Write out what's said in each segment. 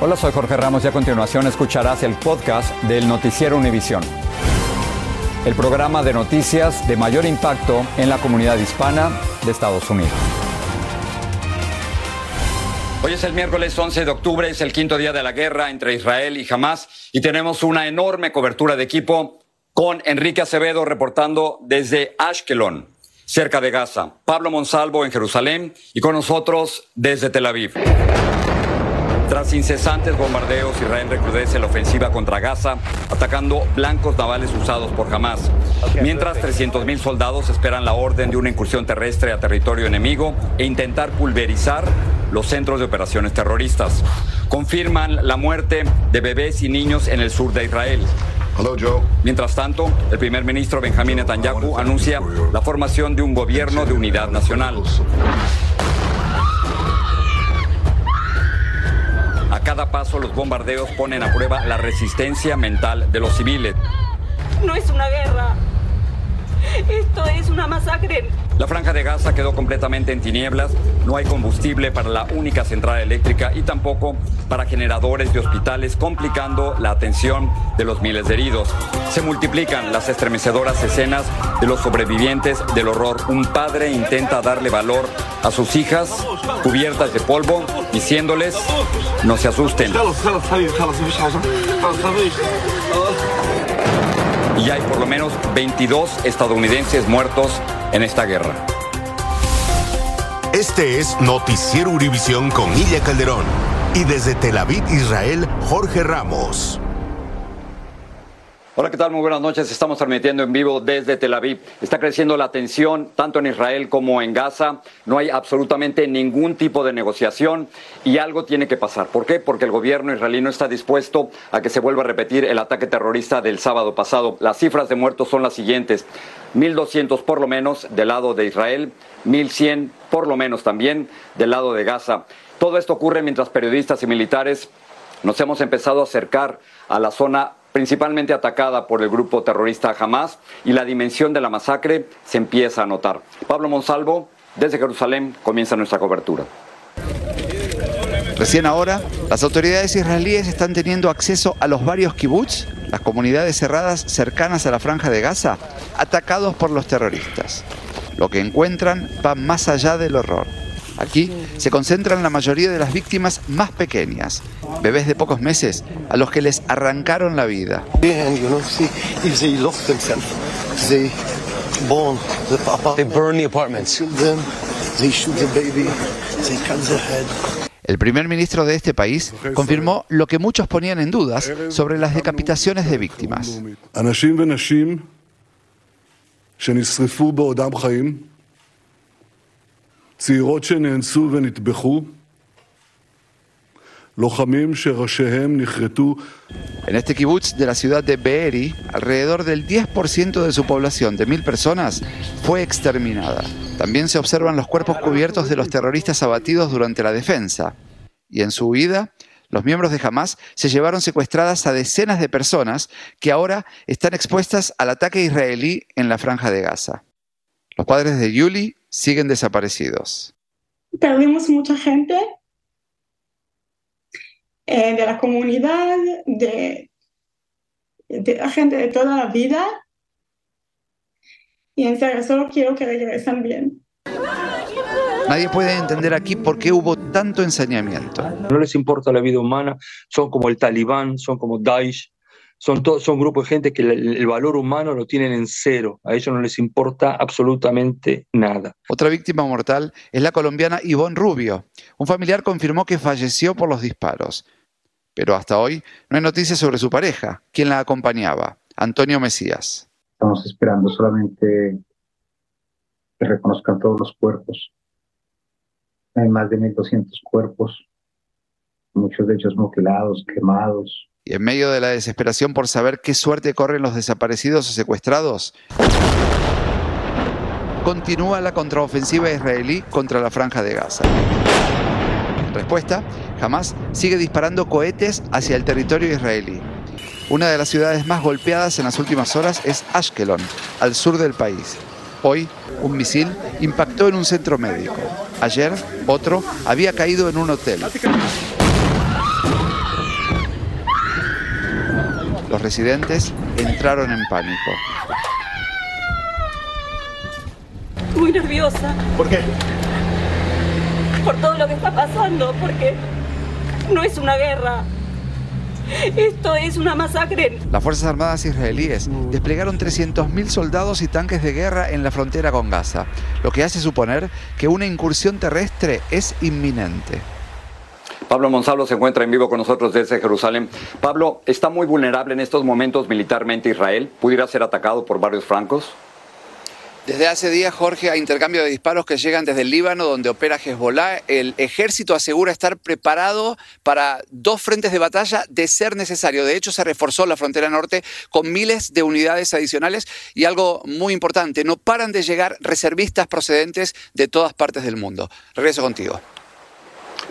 Hola, soy Jorge Ramos y a continuación escucharás el podcast del Noticiero Univisión. El programa de noticias de mayor impacto en la comunidad hispana de Estados Unidos. Hoy es el miércoles 11 de octubre, es el quinto día de la guerra entre Israel y Hamas y tenemos una enorme cobertura de equipo con Enrique Acevedo reportando desde Ashkelon, cerca de Gaza, Pablo Monsalvo en Jerusalén y con nosotros desde Tel Aviv. Tras incesantes bombardeos, Israel recrudece la ofensiva contra Gaza, atacando blancos navales usados por Hamas. Mientras 300.000 soldados esperan la orden de una incursión terrestre a territorio enemigo e intentar pulverizar los centros de operaciones terroristas. Confirman la muerte de bebés y niños en el sur de Israel. Mientras tanto, el primer ministro Benjamín Netanyahu anuncia la formación de un gobierno de unidad nacional. Cada paso los bombardeos ponen a prueba la resistencia mental de los civiles. No es una guerra. Esto es una masacre. La franja de Gaza quedó completamente en tinieblas, no hay combustible para la única central eléctrica y tampoco para generadores de hospitales, complicando la atención de los miles de heridos. Se multiplican las estremecedoras escenas de los sobrevivientes del horror. Un padre intenta darle valor a sus hijas cubiertas de polvo, diciéndoles, no se asusten. Y hay por lo menos 22 estadounidenses muertos en esta guerra. Este es Noticiero Univisión con Ilia Calderón. Y desde Tel Aviv, Israel, Jorge Ramos. Hola, ¿qué tal? Muy buenas noches. Estamos transmitiendo en vivo desde Tel Aviv. Está creciendo la tensión tanto en Israel como en Gaza. No hay absolutamente ningún tipo de negociación y algo tiene que pasar. ¿Por qué? Porque el gobierno israelí no está dispuesto a que se vuelva a repetir el ataque terrorista del sábado pasado. Las cifras de muertos son las siguientes. 1.200 por lo menos del lado de Israel, 1.100 por lo menos también del lado de Gaza. Todo esto ocurre mientras periodistas y militares nos hemos empezado a acercar a la zona principalmente atacada por el grupo terrorista Hamas, y la dimensión de la masacre se empieza a notar. Pablo Monsalvo, desde Jerusalén, comienza nuestra cobertura. Recién ahora, las autoridades israelíes están teniendo acceso a los varios kibbutz, las comunidades cerradas cercanas a la franja de Gaza, atacados por los terroristas. Lo que encuentran va más allá del horror. Aquí se concentran la mayoría de las víctimas más pequeñas, bebés de pocos meses a los que les arrancaron la vida. El primer ministro de este país confirmó lo que muchos ponían en dudas sobre las decapitaciones de víctimas. En este kibutz de la ciudad de Be'eri, alrededor del 10% de su población, de mil personas, fue exterminada. También se observan los cuerpos cubiertos de los terroristas abatidos durante la defensa. Y en su huida, los miembros de Hamas se llevaron secuestradas a decenas de personas que ahora están expuestas al ataque israelí en la franja de Gaza. Los padres de Yuli siguen desaparecidos. Perdimos mucha gente eh, de la comunidad, de, de la gente de toda la vida. Y en serio, solo quiero que regresen bien. Nadie puede entender aquí por qué hubo tanto ensañamiento. No les importa la vida humana, son como el talibán, son como Daesh, son, son grupos de gente que el, el, valor humano lo tienen en cero. A ellos no les importa absolutamente nada. Otra víctima mortal es la colombiana Ivonne Rubio. Un familiar confirmó que falleció por los disparos. Pero hasta hoy no hay noticias sobre su pareja, quien la acompañaba, Antonio Mesías. Estamos esperando solamente que reconozcan todos los cuerpos. Hay más de 1.200 cuerpos, muchos de ellos mutilados, quemados. Y en medio de la desesperación por saber qué suerte corren los desaparecidos o secuestrados, continúa la contraofensiva israelí contra la franja de Gaza. En respuesta, Hamas sigue disparando cohetes hacia el territorio israelí. Una de las ciudades más golpeadas en las últimas horas es Ashkelon, al sur del país. Hoy, un misil impactó en un centro médico. Ayer, otro había caído en un hotel. Los residentes entraron en pánico. Muy nerviosa. ¿Por qué? Por todo lo que está pasando, porque no es una guerra. Esto es una masacre. Las Fuerzas Armadas israelíes desplegaron 300.000 soldados y tanques de guerra en la frontera con Gaza, lo que hace suponer que una incursión terrestre es inminente. Pablo Monsalvo se encuentra en vivo con nosotros desde Jerusalén. Pablo, ¿está muy vulnerable en estos momentos militarmente Israel? ¿Pudiera ser atacado por varios francos? Desde hace días, Jorge, hay intercambio de disparos que llegan desde el Líbano, donde opera Hezbollah. El ejército asegura estar preparado para dos frentes de batalla de ser necesario. De hecho, se reforzó la frontera norte con miles de unidades adicionales y algo muy importante, no paran de llegar reservistas procedentes de todas partes del mundo. Regreso contigo.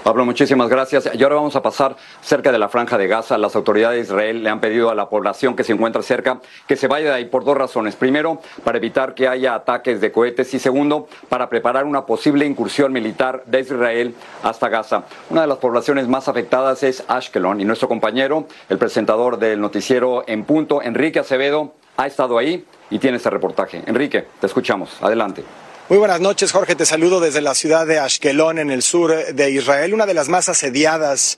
Pablo, muchísimas gracias. Y ahora vamos a pasar cerca de la franja de Gaza. Las autoridades de Israel le han pedido a la población que se encuentra cerca que se vaya de ahí por dos razones. Primero, para evitar que haya ataques de cohetes y segundo, para preparar una posible incursión militar de Israel hasta Gaza. Una de las poblaciones más afectadas es Ashkelon y nuestro compañero, el presentador del noticiero En Punto, Enrique Acevedo, ha estado ahí y tiene este reportaje. Enrique, te escuchamos. Adelante. Muy buenas noches, Jorge. Te saludo desde la ciudad de Ashkelon, en el sur de Israel, una de las más asediadas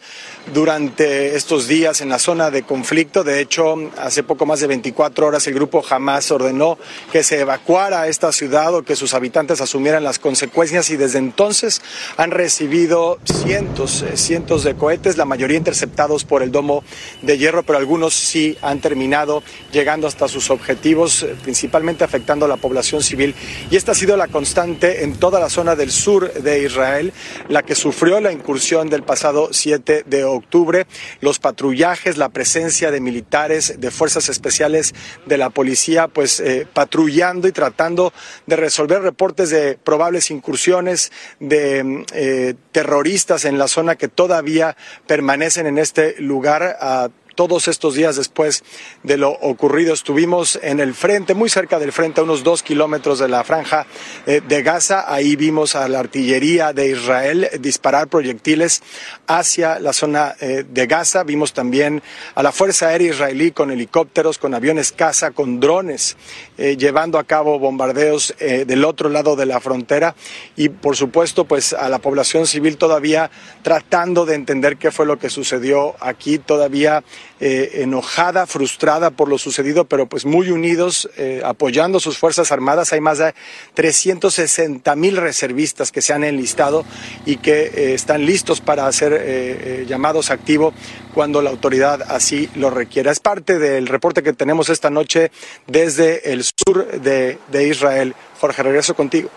durante estos días en la zona de conflicto. De hecho, hace poco más de 24 horas el grupo Hamas ordenó que se evacuara esta ciudad o que sus habitantes asumieran las consecuencias y desde entonces han recibido cientos, cientos de cohetes, la mayoría interceptados por el domo de hierro, pero algunos sí han terminado llegando hasta sus objetivos, principalmente afectando a la población civil. Y esta ha sido la constante en toda la zona del sur de Israel, la que sufrió la incursión del pasado 7 de octubre, los patrullajes, la presencia de militares, de fuerzas especiales de la policía, pues eh, patrullando y tratando de resolver reportes de probables incursiones de eh, terroristas en la zona que todavía permanecen en este lugar. A todos estos días después de lo ocurrido. Estuvimos en el frente, muy cerca del frente, a unos dos kilómetros de la franja eh, de Gaza. Ahí vimos a la artillería de Israel disparar proyectiles hacia la zona eh, de Gaza. Vimos también a la Fuerza Aérea Israelí con helicópteros, con aviones caza, con drones, eh, llevando a cabo bombardeos del otro lado de la frontera. Y por supuesto, pues a la población civil todavía tratando de entender qué fue lo que sucedió aquí, todavía eh, enojada, frustrada por lo sucedido, pero pues muy unidos, eh, apoyando sus Fuerzas Armadas. Hay más de 360 mil reservistas que se han enlistado y que eh, están listos para hacer llamados activos cuando la autoridad así lo requiera. Es parte del reporte que tenemos esta noche desde el sur de Israel. Jorge, regreso contigo.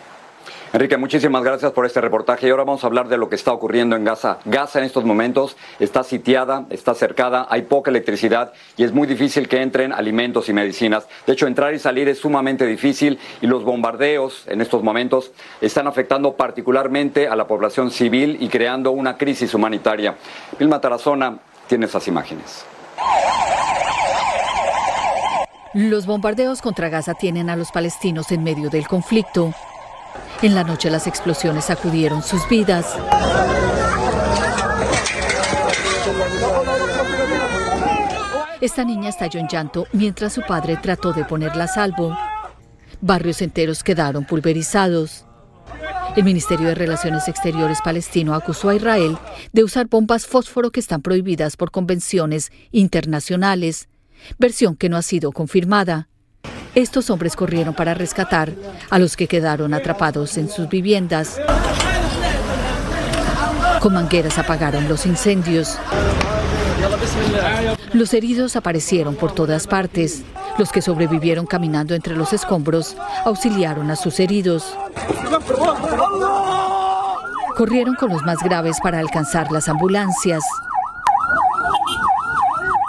Enrique, muchísimas gracias por este reportaje y ahora vamos a hablar de lo que está ocurriendo en Gaza. Gaza en estos momentos está sitiada, está cercada, hay poca electricidad y es muy difícil que entren alimentos y medicinas. De hecho, entrar y salir es sumamente difícil y los bombardeos en estos momentos están afectando particularmente a la población civil y creando una crisis humanitaria. Vilma Tarazona tiene esas imágenes. Los bombardeos contra Gaza tienen a los palestinos en medio del conflicto. En la noche las explosiones sacudieron sus vidas. Esta niña estalló en llanto mientras su padre trató de ponerla a salvo. Barrios enteros quedaron pulverizados. El Ministerio de Relaciones Exteriores palestino acusó a Israel de usar bombas fósforo que están prohibidas por convenciones internacionales, versión que no ha sido confirmada. Estos hombres corrieron para rescatar a los que quedaron atrapados en sus viviendas. Con mangueras apagaron los incendios. Los heridos aparecieron por todas partes. Los que sobrevivieron caminando entre los escombros auxiliaron a sus heridos. Corrieron con los más graves para alcanzar las ambulancias.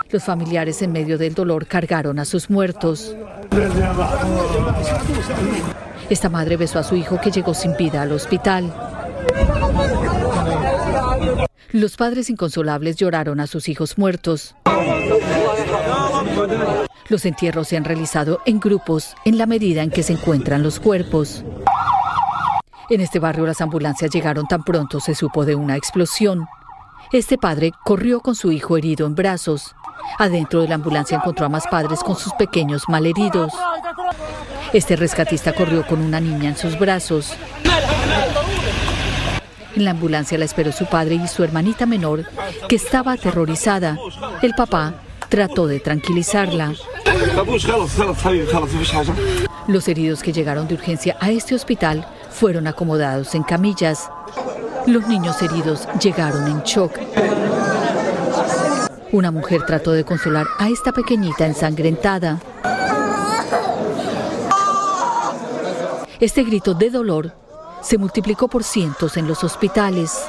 Los familiares en medio del dolor cargaron a sus muertos. Esta madre besó a su hijo que llegó sin vida al hospital. Los padres inconsolables lloraron a sus hijos muertos. Los entierros se han realizado en grupos en la medida en que se encuentran los cuerpos. En este barrio las ambulancias llegaron tan pronto se supo de una explosión. Este padre corrió con su hijo herido en brazos. Adentro de la ambulancia encontró a más padres con sus pequeños malheridos. Este rescatista corrió con una niña en sus brazos. En la ambulancia la esperó su padre y su hermanita menor, que estaba aterrorizada. El papá trató de tranquilizarla. Los heridos que llegaron de urgencia a este hospital fueron acomodados en camillas. Los niños heridos llegaron en shock. Una mujer trató de consolar a esta pequeñita ensangrentada. Este grito de dolor se multiplicó por cientos en los hospitales.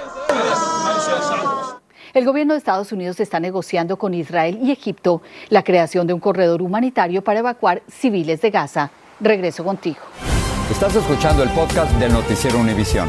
El gobierno de Estados Unidos está negociando con Israel y Egipto la creación de un corredor humanitario para evacuar civiles de Gaza. Regreso contigo. Estás escuchando el podcast del noticiero Univisión.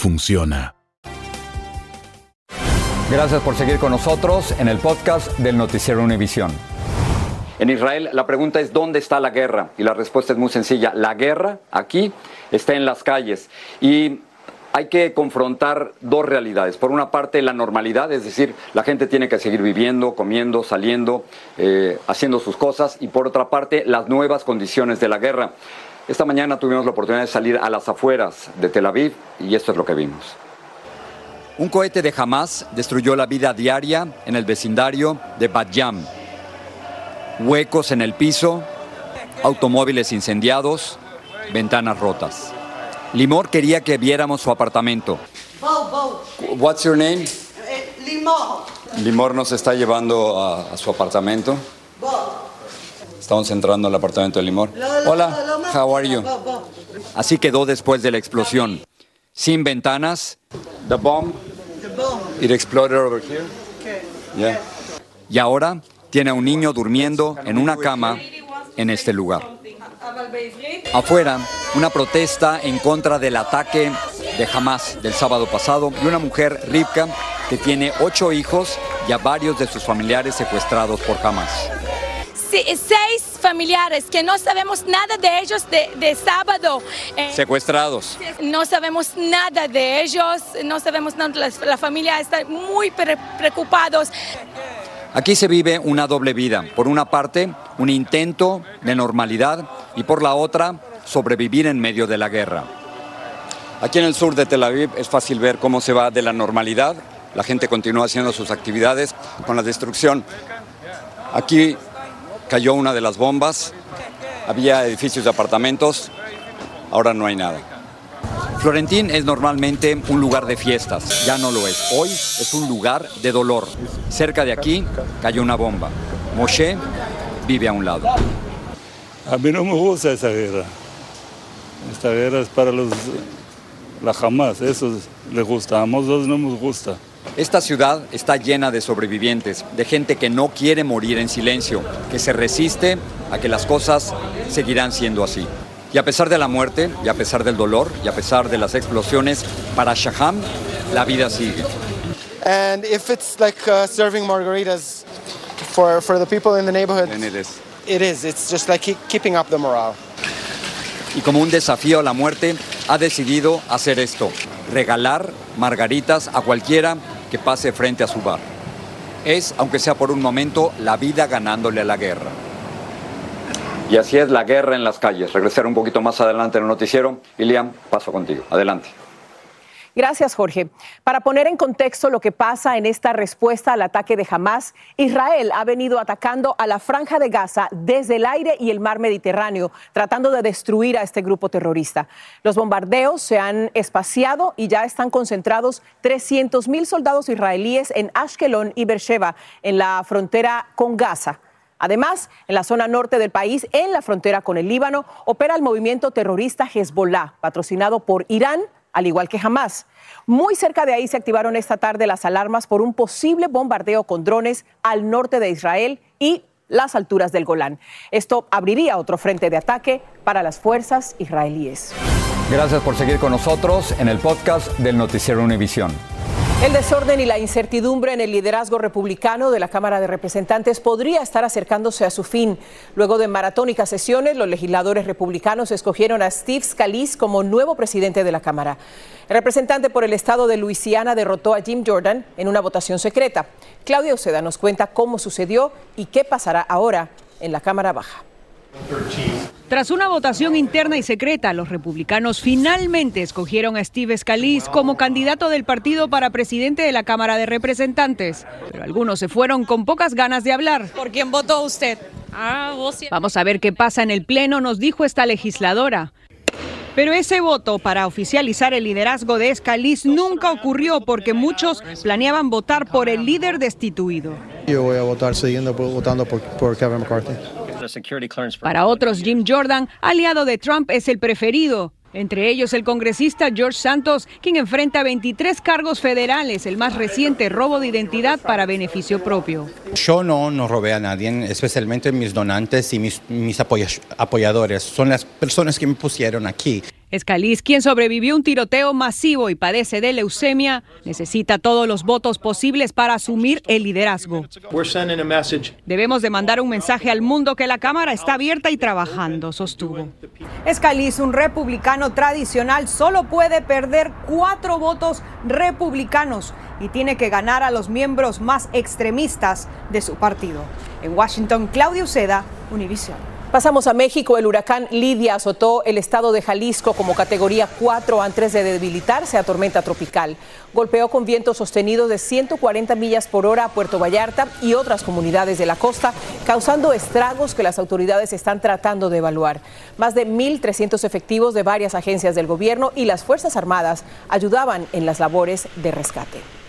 funciona. Gracias por seguir con nosotros en el podcast del Noticiero Univisión. En Israel la pregunta es ¿dónde está la guerra? Y la respuesta es muy sencilla. La guerra aquí está en las calles. Y hay que confrontar dos realidades. Por una parte, la normalidad, es decir, la gente tiene que seguir viviendo, comiendo, saliendo, eh, haciendo sus cosas. Y por otra parte, las nuevas condiciones de la guerra. Esta mañana tuvimos la oportunidad de salir a las afueras de Tel Aviv y esto es lo que vimos. Un cohete de Hamas destruyó la vida diaria en el vecindario de Bat Yam. Huecos en el piso, automóviles incendiados, ventanas rotas. Limor quería que viéramos su apartamento. What's your name? Limor. Limor nos está llevando a, a su apartamento. Estamos entrando al apartamento de Limor. Hola, how are you? Así quedó después de la explosión. Sin ventanas. The bomb. It exploded over here. Yeah. Y ahora tiene a un niño durmiendo en una cama en este lugar. Afuera, una protesta en contra del ataque de Hamas del sábado pasado y una mujer, Rivka, que tiene ocho hijos y a varios de sus familiares secuestrados por Hamas. Seis familiares que no sabemos nada de ellos de, de sábado. Eh, Secuestrados. no sabemos nada de ellos, no sabemos nada, la, la familia está muy pre- preocupados. Aquí se vive una doble vida. Por una parte, un intento de normalidad y por la otra, sobrevivir en medio de la guerra. Aquí en el sur de Tel Aviv es fácil ver cómo se va de la normalidad. La gente continúa haciendo sus actividades con la destrucción. Aquí cayó una de las bombas. Había edificios de apartamentos. Ahora no hay nada. Florentín es normalmente un lugar de fiestas, ya no lo es. Hoy es un lugar de dolor. Cerca de aquí cayó una bomba. Moshe vive a un lado. A mí no me gusta esa guerra. Esta guerra es para los la Hamas, eso les gusta. A nosotros no nos gusta. Esta ciudad está llena de sobrevivientes, de gente que no quiere morir en silencio, que se resiste a que las cosas seguirán siendo así. Y a pesar de la muerte, y a pesar del dolor, y a pesar de las explosiones, para Shaham la vida sigue. And if it's like uh, serving margaritas for, for the people in the neighborhood, And it is. it is. It's just like keep, keeping up the morale. Y como un desafío a la muerte ha decidido hacer esto, regalar margaritas a cualquiera que pase frente a su bar. Es, aunque sea por un momento, la vida ganándole a la guerra. Y así es la guerra en las calles. Regresar un poquito más adelante en el noticiero. Iliam, paso contigo. Adelante. Gracias, Jorge. Para poner en contexto lo que pasa en esta respuesta al ataque de Hamas, Israel ha venido atacando a la franja de Gaza desde el aire y el mar Mediterráneo, tratando de destruir a este grupo terrorista. Los bombardeos se han espaciado y ya están concentrados 300 mil soldados israelíes en Ashkelon y Beersheba, en la frontera con Gaza. Además, en la zona norte del país, en la frontera con el Líbano, opera el movimiento terrorista Hezbollah, patrocinado por Irán, al igual que Hamas. Muy cerca de ahí se activaron esta tarde las alarmas por un posible bombardeo con drones al norte de Israel y las alturas del Golán. Esto abriría otro frente de ataque para las fuerzas israelíes. Gracias por seguir con nosotros en el podcast del Noticiero Univisión. El desorden y la incertidumbre en el liderazgo republicano de la Cámara de Representantes podría estar acercándose a su fin. Luego de maratónicas sesiones, los legisladores republicanos escogieron a Steve Scalise como nuevo presidente de la Cámara. El representante por el estado de Luisiana derrotó a Jim Jordan en una votación secreta. Claudia Oceda nos cuenta cómo sucedió y qué pasará ahora en la Cámara Baja. Tras una votación interna y secreta, los republicanos finalmente escogieron a Steve Scalise como candidato del partido para presidente de la Cámara de Representantes. Pero algunos se fueron con pocas ganas de hablar. ¿Por quién votó usted? Ah, Vamos a ver qué pasa en el Pleno, nos dijo esta legisladora. Pero ese voto para oficializar el liderazgo de Scalise nunca ocurrió porque muchos planeaban votar por el líder destituido. Yo voy a votar siguiendo votando por, por Kevin McCarthy. Para otros, Jim Jordan, aliado de Trump, es el preferido. Entre ellos el congresista George Santos, quien enfrenta 23 cargos federales, el más reciente robo de identidad para beneficio propio. Yo no, no robé a nadie, especialmente mis donantes y mis, mis apoya- apoyadores. Son las personas que me pusieron aquí. Scalise, quien sobrevivió a un tiroteo masivo y padece de leucemia, necesita todos los votos posibles para asumir el liderazgo. Debemos de mandar un mensaje al mundo que la Cámara está abierta y trabajando, sostuvo. Scalise, un republicano tradicional, solo puede perder cuatro votos republicanos y tiene que ganar a los miembros más extremistas de su partido. En Washington, Claudia Uceda, Univision. Pasamos a México. El huracán Lidia azotó el estado de Jalisco como categoría 4 antes de debilitarse a tormenta tropical. Golpeó con vientos sostenidos de 140 millas por hora a Puerto Vallarta y otras comunidades de la costa, causando estragos que las autoridades están tratando de evaluar. Más de 1.300 efectivos de varias agencias del gobierno y las Fuerzas Armadas ayudaban en las labores de rescate.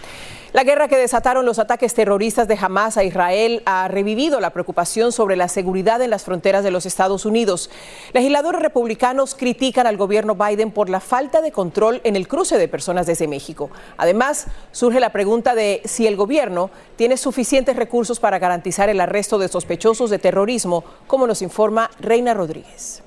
La guerra que desataron los ataques terroristas de Hamas a Israel ha revivido la preocupación sobre la seguridad en las fronteras de los Estados Unidos. Legisladores republicanos critican al gobierno Biden por la falta de control en el cruce de personas desde México. Además, surge la pregunta de si el gobierno tiene suficientes recursos para garantizar el arresto de sospechosos de terrorismo, como nos informa Reina Rodríguez.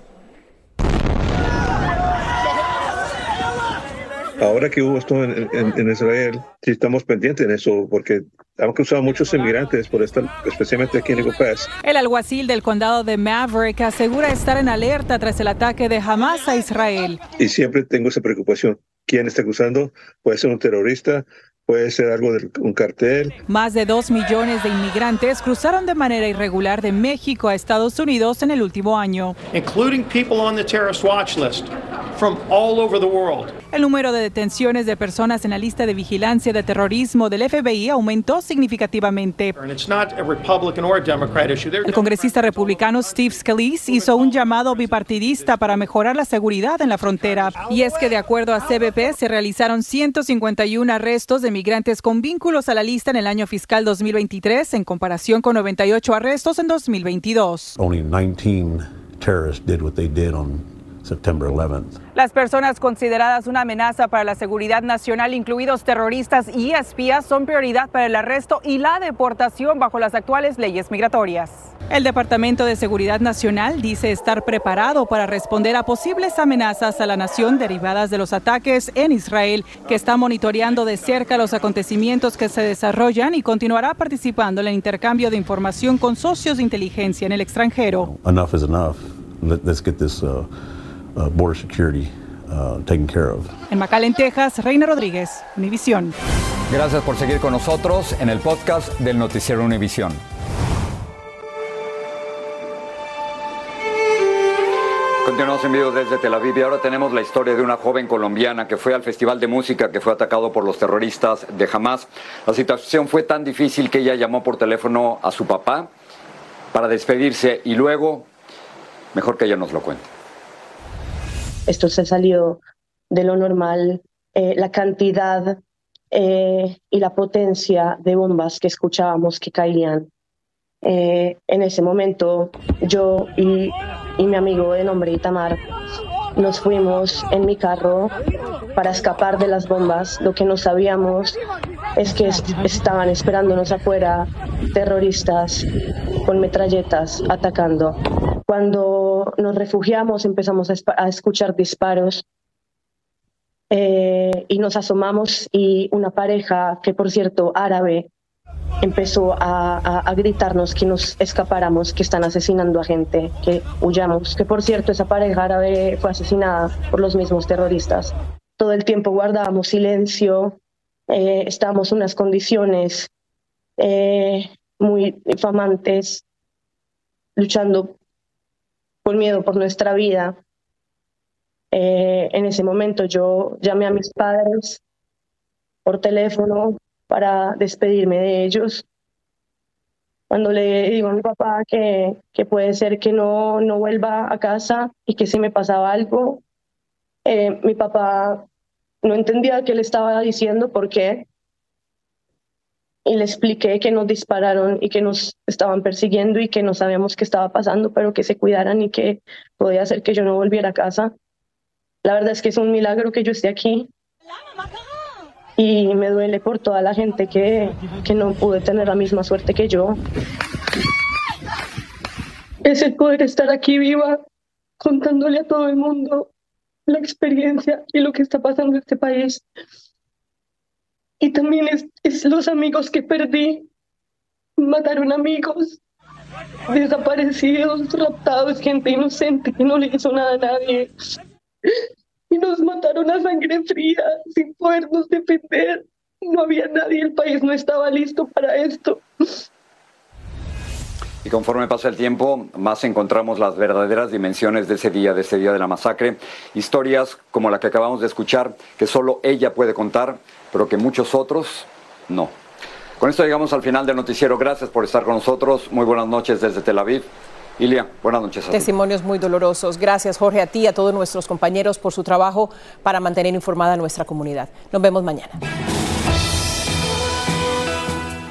Ahora que hubo esto en, Israel, sí estamos pendientes en eso, porque hemos cruzado muchos inmigrantes por estar, especialmente aquí en Eagle Pass. El alguacil del condado de Maverick asegura estar en alerta tras el ataque de Hamas a Israel. Y siempre tengo esa preocupación. ¿Quién está cruzando? Puede ser un terrorista, puede ser algo de un cartel. Más de dos millones de inmigrantes cruzaron de manera irregular de México a Estados Unidos en el último año. Including people on the terrorist watch list from all over the world. El número de detenciones de personas en la lista de vigilancia de terrorismo del FBI aumentó significativamente. El congresista republicano Steve Scalise hizo un llamado bipartidista para mejorar la seguridad en la frontera. Y es que de acuerdo a CBP se realizaron 151 arrestos de migrantes con vínculos a la lista en el año fiscal 2023 en comparación con 98 arrestos en 2022. Only 19 terrorists did what they did on September 11th. Las personas consideradas una amenaza para la seguridad nacional, incluidos terroristas y espías, son prioridad para el arresto y la deportación bajo las actuales leyes migratorias. El Departamento de Seguridad Nacional dice estar preparado para responder a posibles amenazas a la nación derivadas de los ataques en Israel, que está monitoreando de cerca los acontecimientos que se desarrollan y continuará participando en el intercambio de información con socios de inteligencia en el extranjero. Enough is enough. Let's get this, uh, uh, border security uh, taken care of. En McAllen, Texas, Reina Rodríguez, Univisión. Gracias por seguir con nosotros en el podcast del Noticiero Univisión. Continuamos en vivo desde Tel Aviv y ahora tenemos la historia de una joven colombiana que fue al festival de música que fue atacado por los terroristas de Hamas. La situación fue tan difícil que ella llamó por teléfono a su papá para despedirse y luego, mejor que ella nos lo cuente esto se salió de lo normal, eh, la cantidad eh, y la potencia de bombas que escuchábamos que caían. Eh, en ese momento yo y, mi amigo de nombre Itamar nos fuimos en mi carro para escapar de las bombas. Lo que no sabíamos es que estaban esperándonos afuera terroristas con metralletas atacando. Cuando nos refugiamos empezamos a, escuchar disparos eh, y nos asomamos y una pareja, que por cierto árabe, empezó a, a, gritarnos que nos escapáramos, que están asesinando a gente, que huyamos. Que por cierto esa pareja árabe fue asesinada por los mismos terroristas. Todo el tiempo guardábamos silencio, eh, estábamos en unas condiciones eh, muy infamantes, luchando con miedo por nuestra vida. Eh, en ese momento yo llamé a mis padres por teléfono para despedirme de ellos. Cuando le digo a mi papá que, que puede ser que no, no vuelva a casa y que si me pasaba algo, eh, mi papá no entendía qué le estaba diciendo, por qué. Y le expliqué que nos dispararon y que nos estaban persiguiendo y que no sabíamos qué estaba pasando, pero que se cuidaran y que podía ser que yo no volviera a casa. La verdad es que es un milagro que yo esté aquí. Y me duele por toda la gente que, que no pude tener la misma suerte que yo. Es el poder estar aquí viva, contándole a todo el mundo la experiencia y lo que está pasando en este país. Y también es, los amigos que perdí. Mataron amigos, desaparecidos, raptados, gente inocente que no le hizo nada a nadie. Y nos mataron a sangre fría, sin podernos defender. No había nadie, el país no estaba listo para esto. Y conforme pasa el tiempo, más encontramos las verdaderas dimensiones de ese día, de ese día de la masacre. Historias como la que acabamos de escuchar, que solo ella puede contar, pero que muchos otros no. Con esto llegamos al final del noticiero. Gracias por estar con nosotros. Muy buenas noches desde Tel Aviv. Ilia, buenas noches. Testimonios muy dolorosos. Gracias, Jorge, a ti y a todos nuestros compañeros por su trabajo para mantener informada nuestra comunidad. Nos vemos mañana.